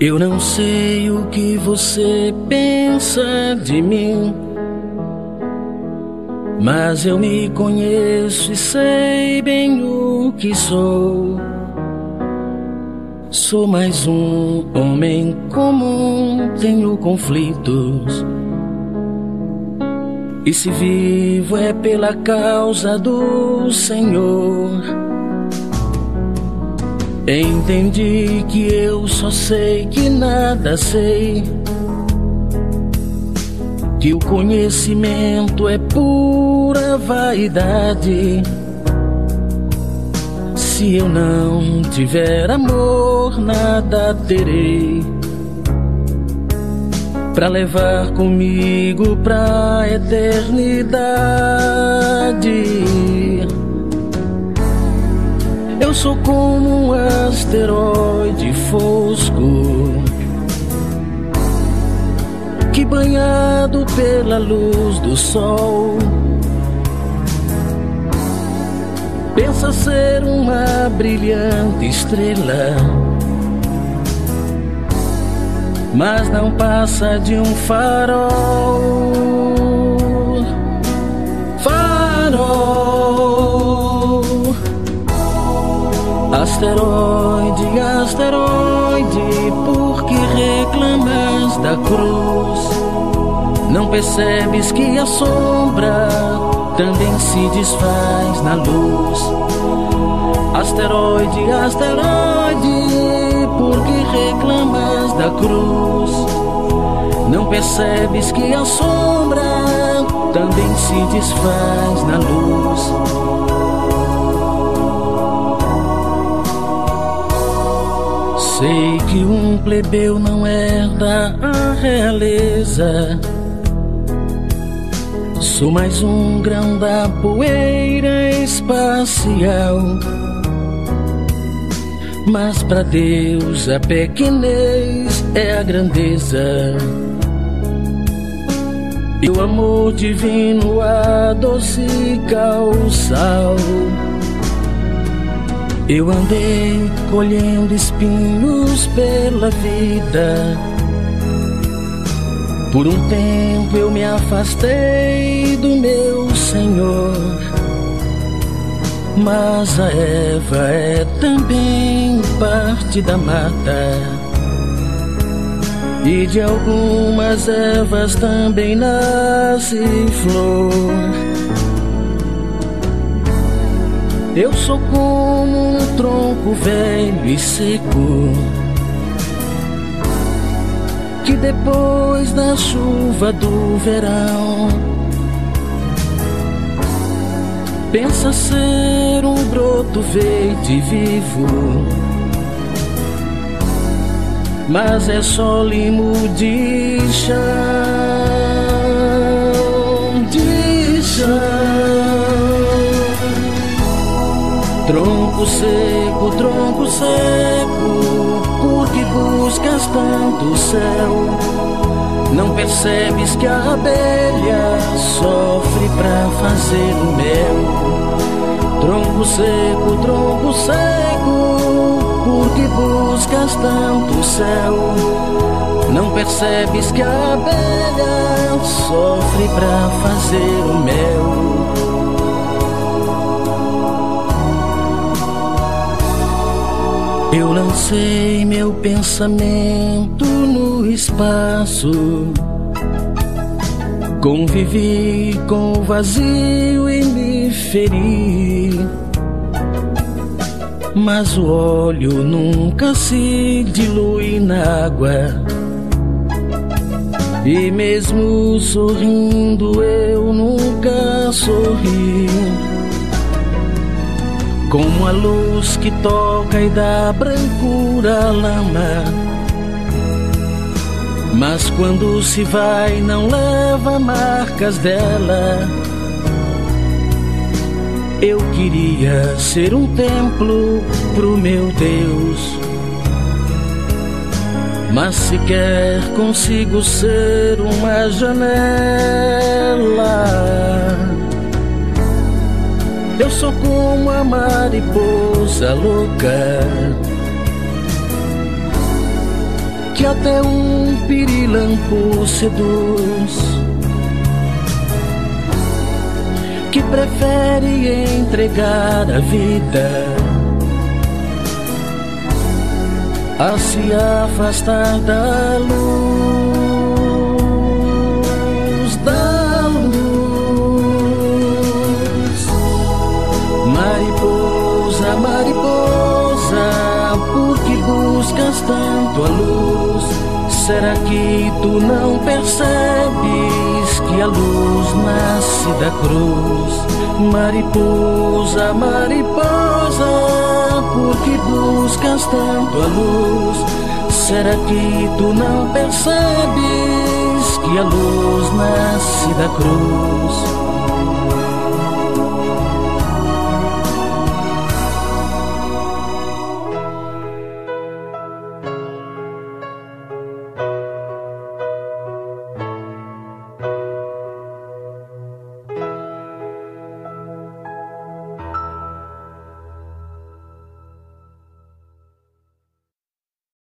Eu não sei o que você pensa de mim, mas eu me conheço e sei bem o que sou. Sou mais um homem comum, tenho conflitos. E se vivo é pela causa do Senhor. Entendi que eu só sei que nada sei. Que o conhecimento é pura vaidade. Se eu não tiver amor, nada terei. Pra levar comigo pra eternidade. Eu sou como um asteroide fosco que banhado pela luz do sol pensa ser uma brilhante estrela, mas não passa de um farol. Asteroide, asteroide, por que reclamas da cruz? Não percebes que a sombra também se desfaz na luz? Asteroide, asteroide, por que reclamas da cruz? Não percebes que a sombra também se desfaz na luz? Sei que um plebeu não herda a realeza. Sou mais um grão da poeira espacial. Mas para Deus a pequenez é a grandeza. E o amor divino adocica o sal. Eu andei colhendo espinhos pela vida. Por um tempo eu me afastei do meu Senhor. Mas a Eva é também parte da mata. E de algumas ervas também nasce flor. Eu sou como um tronco velho e seco que depois da chuva do verão pensa ser um broto verde vivo, mas é só limo de chão, Tronco seco, tronco seco, por que buscas tanto céu? Não percebes que a abelha sofre pra fazer o mel? Tronco seco, tronco seco, por que buscas tanto céu? Não percebes que a abelha sofre pra fazer o mel? Eu lancei meu pensamento no espaço. Convivi com o vazio e me feri. Mas o óleo nunca se dilui na água. E mesmo sorrindo, eu nunca sorri. Como a luz que toca e dá brancura à lama. Mas quando se vai, não leva marcas dela. Eu queria ser um templo pro meu Deus. Mas sequer consigo ser uma janela. Mariposa louca que até um pirilampo seduz. Que prefere entregar a vida a se afastar da luz, buscas tanto a luz? Será que tu não percebes que a luz nasce da cruz? Mariposa, mariposa, por que buscas tanto a luz? Será que tu não percebes que a luz nasce da cruz?